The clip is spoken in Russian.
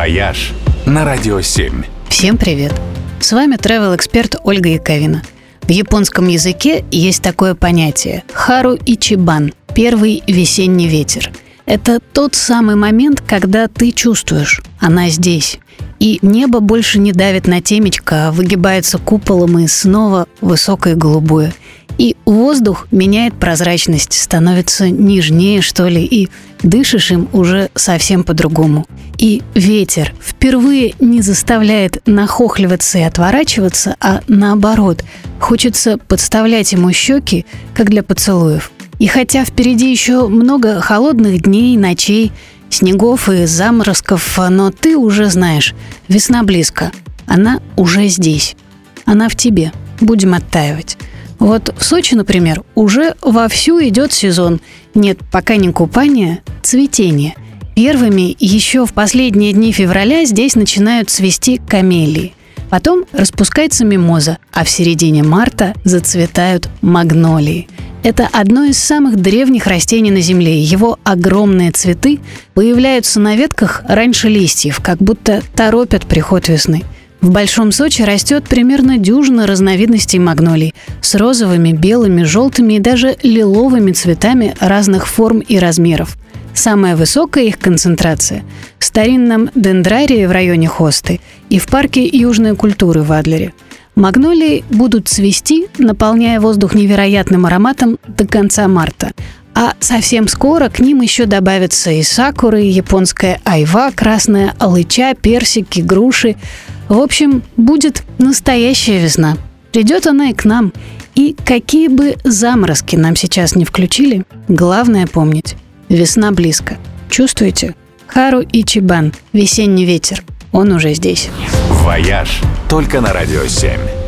«Вояж» на Радио 7. Всем привет! С вами travel-эксперт Ольга Яковина. В японском языке есть такое понятие – 春一番 – первый весенний ветер. Это тот самый момент, когда ты чувствуешь – она здесь. И небо больше не давит на темечко, а выгибается куполом и снова высокое голубое – и воздух меняет прозрачность, становится нежнее, что ли, и дышишь им уже совсем по-другому. И ветер впервые не заставляет нахохливаться и отворачиваться, а наоборот, хочется подставлять ему щеки, как для поцелуев. И хотя впереди еще много холодных дней, ночей, снегов и заморозков, но ты уже знаешь, весна близко. Она уже здесь. Она в тебе. Будем оттаивать. Вот в Сочи, например, уже вовсю идет сезон. Нет пока не купания, цветения. Первыми еще в последние дни февраля здесь начинают цвести камелии. Потом распускается мимоза, а в середине марта зацветают магнолии. Это одно из самых древних растений на Земле. Его огромные цветы появляются на ветках раньше листьев, как будто торопят приход весны – в Большом Сочи растет примерно дюжина разновидностей магнолий с розовыми, белыми, желтыми и даже лиловыми цветами разных форм и размеров. Самая высокая их концентрация в старинном дендрарии в районе Хосты и в парке южной культуры в Адлере. Магнолии будут цвести, наполняя воздух невероятным ароматом до конца марта, а совсем скоро к ним еще добавятся и сакуры, и японская айва, красная алыча, персики, груши, в общем, будет настоящая весна. Придет она и к нам. И какие бы заморозки нам сейчас не включили, главное помнить – весна близко. Чувствуете? 春一番, весенний ветер. Он уже здесь. «Вояж» только на «Радио 7».